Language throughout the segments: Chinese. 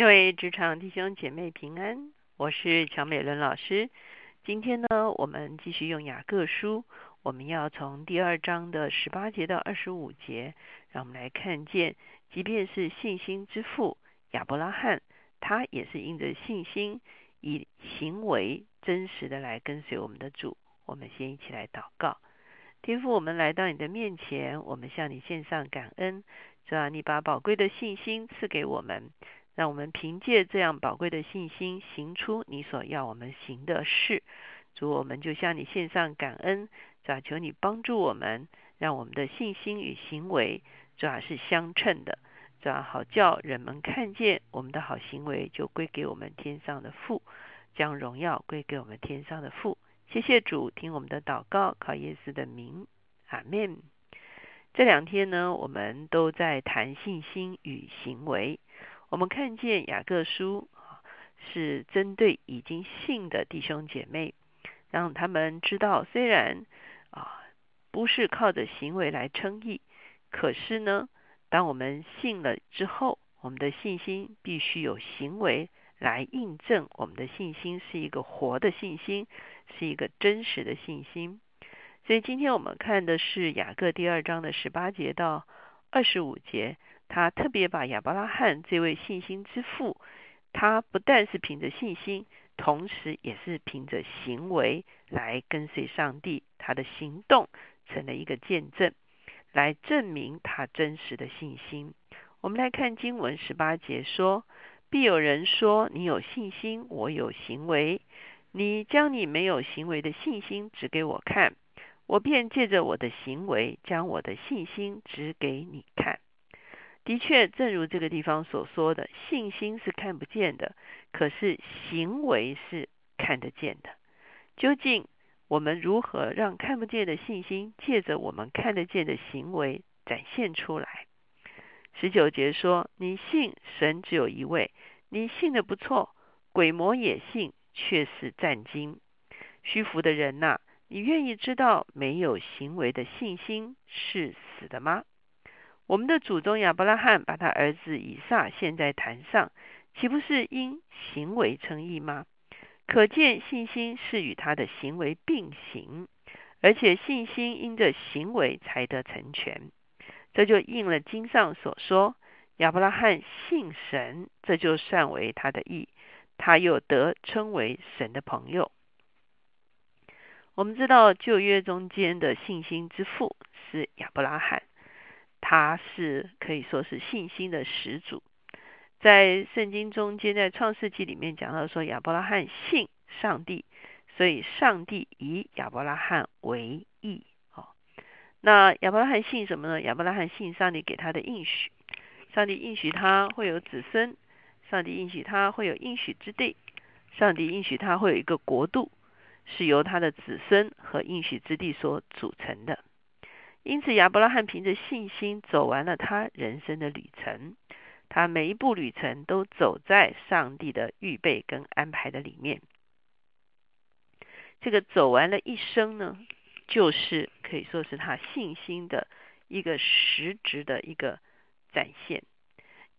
各位职场弟兄姐妹平安，我是乔美伦老师。今天呢，我们继续用雅各书，我们要从第二章的十八节到二十五节，让我们来看见，即便是信心之父亚伯拉罕，他也是因着信心，以行为真实的来跟随我们的主。我们先一起来祷告，天父，我们来到你的面前，我们向你献上感恩，主啊，你把宝贵的信心赐给我们。让我们凭借这样宝贵的信心，行出你所要我们行的事。主，我们就向你献上感恩，主求你帮助我们，让我们的信心与行为主要是相称的，主要好叫人们看见我们的好行为，就归给我们天上的父，将荣耀归给我们天上的父。谢谢主，听我们的祷告，靠耶稣的名，阿门。这两天呢，我们都在谈信心与行为。我们看见雅各书啊，是针对已经信的弟兄姐妹，让他们知道，虽然啊不是靠着行为来称义，可是呢，当我们信了之后，我们的信心必须有行为来印证，我们的信心是一个活的信心，是一个真实的信心。所以今天我们看的是雅各第二章的十八节到二十五节。他特别把亚伯拉罕这位信心之父，他不但是凭着信心，同时也是凭着行为来跟随上帝。他的行动成了一个见证，来证明他真实的信心。我们来看经文十八节说：“必有人说，你有信心，我有行为。你将你没有行为的信心指给我看，我便借着我的行为，将我的信心指给你看。”的确，正如这个地方所说的，信心是看不见的，可是行为是看得见的。究竟我们如何让看不见的信心借着我们看得见的行为展现出来？十九节说：“你信神只有一位，你信的不错，鬼魔也信，却是战惊。虚浮的人呐，你愿意知道没有行为的信心是死的吗？”我们的祖宗亚伯拉罕把他儿子以撒献在坛上，岂不是因行为称义吗？可见信心是与他的行为并行，而且信心因着行为才得成全。这就应了经上所说：亚伯拉罕信神，这就算为他的义，他又得称为神的朋友。我们知道旧约中间的信心之父是亚伯拉罕。他是可以说是信心的始祖，在圣经中间，在创世纪里面讲到说亚伯拉罕信上帝，所以上帝以亚伯拉罕为义。哦，那亚伯拉罕信什么呢？亚伯拉罕信上帝给他的应许，上帝应许他会有子孙，上帝应许他会有应许之地，上帝应许他会有一个国度，是由他的子孙和应许之地所组成的。因此，亚伯拉罕凭着信心走完了他人生的旅程。他每一步旅程都走在上帝的预备跟安排的里面。这个走完了一生呢，就是可以说是他信心的一个实质的一个展现。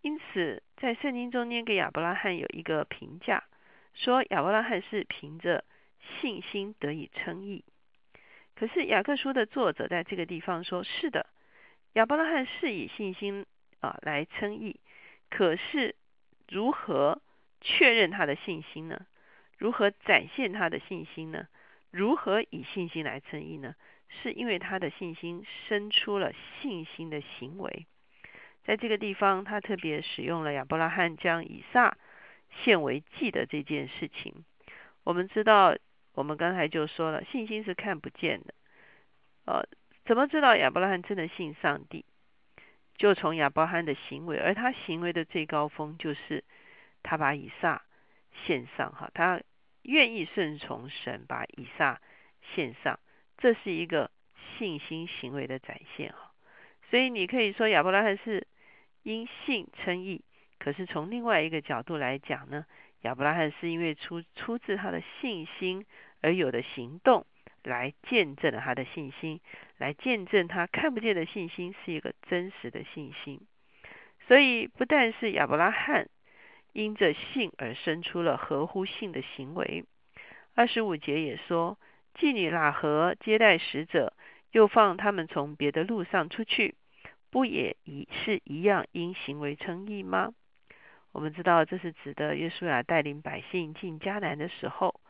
因此，在圣经中间给亚伯拉罕有一个评价，说亚伯拉罕是凭着信心得以称义。可是雅各书的作者在这个地方说：“是的，亚伯拉罕是以信心啊来称义。可是如何确认他的信心呢？如何展现他的信心呢？如何以信心来称义呢？是因为他的信心生出了信心的行为。在这个地方，他特别使用了亚伯拉罕将以撒献为祭的这件事情。我们知道。”我们刚才就说了，信心是看不见的。呃，怎么知道亚伯拉罕真的信上帝？就从亚伯拉罕的行为，而他行为的最高峰就是他把以撒献上，哈，他愿意顺从神，把以撒献上，这是一个信心行为的展现，哈。所以你可以说亚伯拉罕是因信称义，可是从另外一个角度来讲呢？亚伯拉罕是因为出出自他的信心而有的行动，来见证了他的信心，来见证他看不见的信心是一个真实的信心。所以不但是亚伯拉罕因着信而生出了合乎信的行为。二十五节也说，妓女喇合接待使者，又放他们从别的路上出去，不也一是一样因行为称义吗？我们知道这是指的约书亚带领百姓进迦南的时候，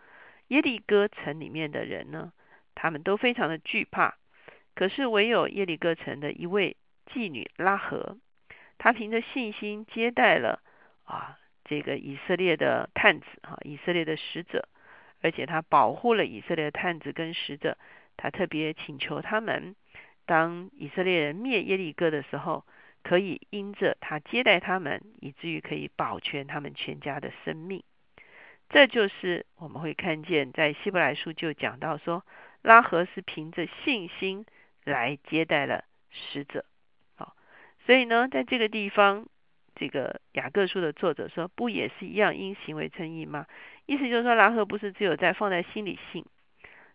耶利哥城里面的人呢，他们都非常的惧怕。可是唯有耶利哥城的一位妓女拉合，她凭着信心接待了啊这个以色列的探子哈，以色列的使者，而且她保护了以色列的探子跟使者。她特别请求他们，当以色列人灭耶利哥的时候。可以因着他接待他们，以至于可以保全他们全家的生命。这就是我们会看见，在希伯来书就讲到说，拉合是凭着信心来接待了使者。好，所以呢，在这个地方，这个雅各书的作者说，不也是一样因行为称义吗？意思就是说，拉合不是只有在放在心里信，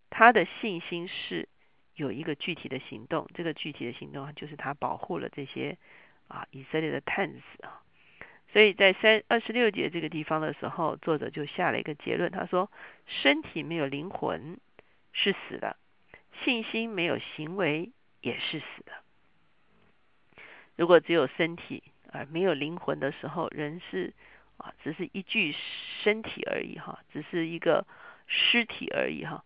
他的信心是。有一个具体的行动，这个具体的行动就是他保护了这些啊以色列的探子啊，所以在三二十六节这个地方的时候，作者就下了一个结论，他说：身体没有灵魂是死的，信心没有行为也是死的。如果只有身体而没有灵魂的时候，人是啊只是一具身体而已哈，只是一个尸体而已哈。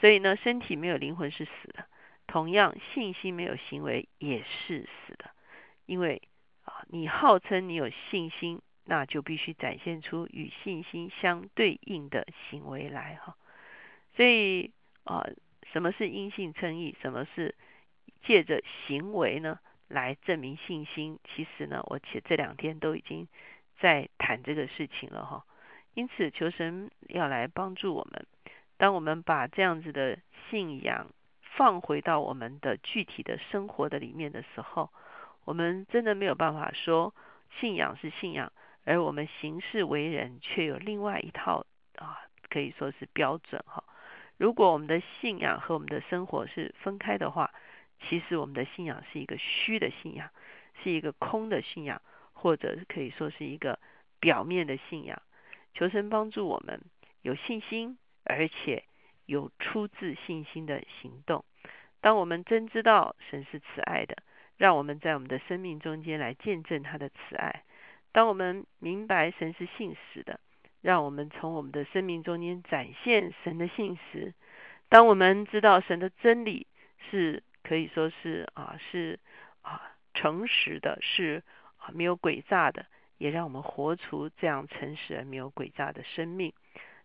所以呢，身体没有灵魂是死的。同样，信心没有行为也是死的。因为啊，你号称你有信心，那就必须展现出与信心相对应的行为来哈。所以啊，什么是因信称义？什么是借着行为呢来证明信心？其实呢，我且这两天都已经在谈这个事情了哈。因此，求神要来帮助我们。当我们把这样子的信仰放回到我们的具体的生活的里面的时候，我们真的没有办法说信仰是信仰，而我们行事为人却有另外一套啊，可以说是标准哈。如果我们的信仰和我们的生活是分开的话，其实我们的信仰是一个虚的信仰，是一个空的信仰，或者可以说是一个表面的信仰。求神帮助我们有信心。而且有出自信心的行动。当我们真知道神是慈爱的，让我们在我们的生命中间来见证他的慈爱；当我们明白神是信实的，让我们从我们的生命中间展现神的信实；当我们知道神的真理是可以说是啊是啊诚实的，是啊没有诡诈的，也让我们活出这样诚实而没有诡诈的生命。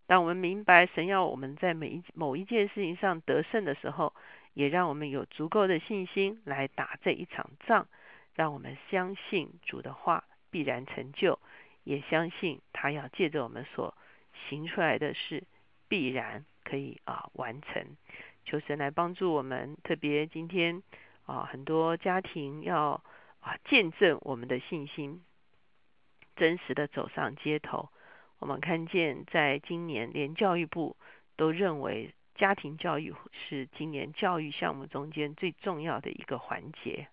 当我们明白神要我们在每一某一件事情上得胜的时候，也让我们有足够的信心来打这一场仗。让我们相信主的话必然成就，也相信他要借着我们所行出来的事必然可以啊完成。求神来帮助我们，特别今天啊很多家庭要啊见证我们的信心，真实的走上街头。我们看见，在今年连教育部都认为家庭教育是今年教育项目中间最重要的一个环节。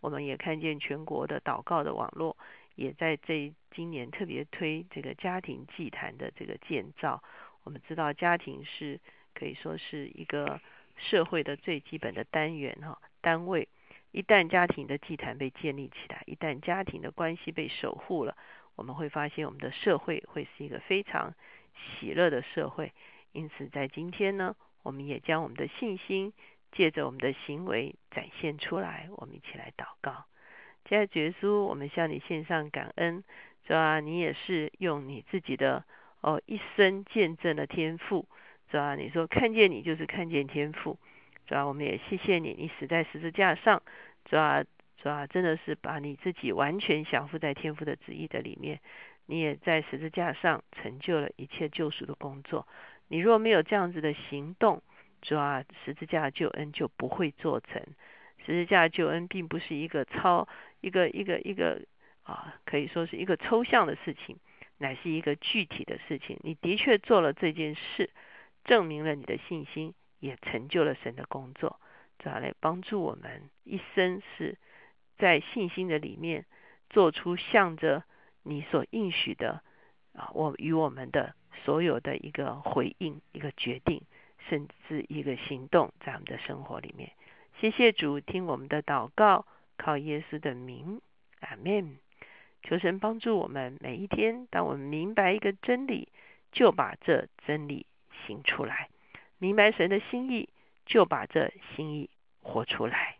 我们也看见全国的祷告的网络也在这今年特别推这个家庭祭坛的这个建造。我们知道家庭是可以说是一个社会的最基本的单元哈单位。一旦家庭的祭坛被建立起来，一旦家庭的关系被守护了。我们会发现，我们的社会会是一个非常喜乐的社会。因此，在今天呢，我们也将我们的信心借着我们的行为展现出来。我们一起来祷告，亲爱的耶稣，我们向你献上感恩，是吧？你也是用你自己的哦一生见证了天赋，是吧？你说看见你就是看见天赋，是吧？我们也谢谢你，你死在十字架上，是吧？是吧？真的是把你自己完全降服在天父的旨意的里面，你也在十字架上成就了一切救赎的工作。你若没有这样子的行动，主啊，十字架救恩就不会做成。十字架救恩并不是一个超一个一个一个啊，可以说是一个抽象的事情，乃是一个具体的事情。你的确做了这件事，证明了你的信心，也成就了神的工作，主要来帮助我们一生是。在信心的里面，做出向着你所应许的啊，我与我们的所有的一个回应、一个决定，甚至一个行动，在我们的生活里面。谢谢主，听我们的祷告，靠耶稣的名，阿门。求神帮助我们每一天，当我们明白一个真理，就把这真理行出来；明白神的心意，就把这心意活出来。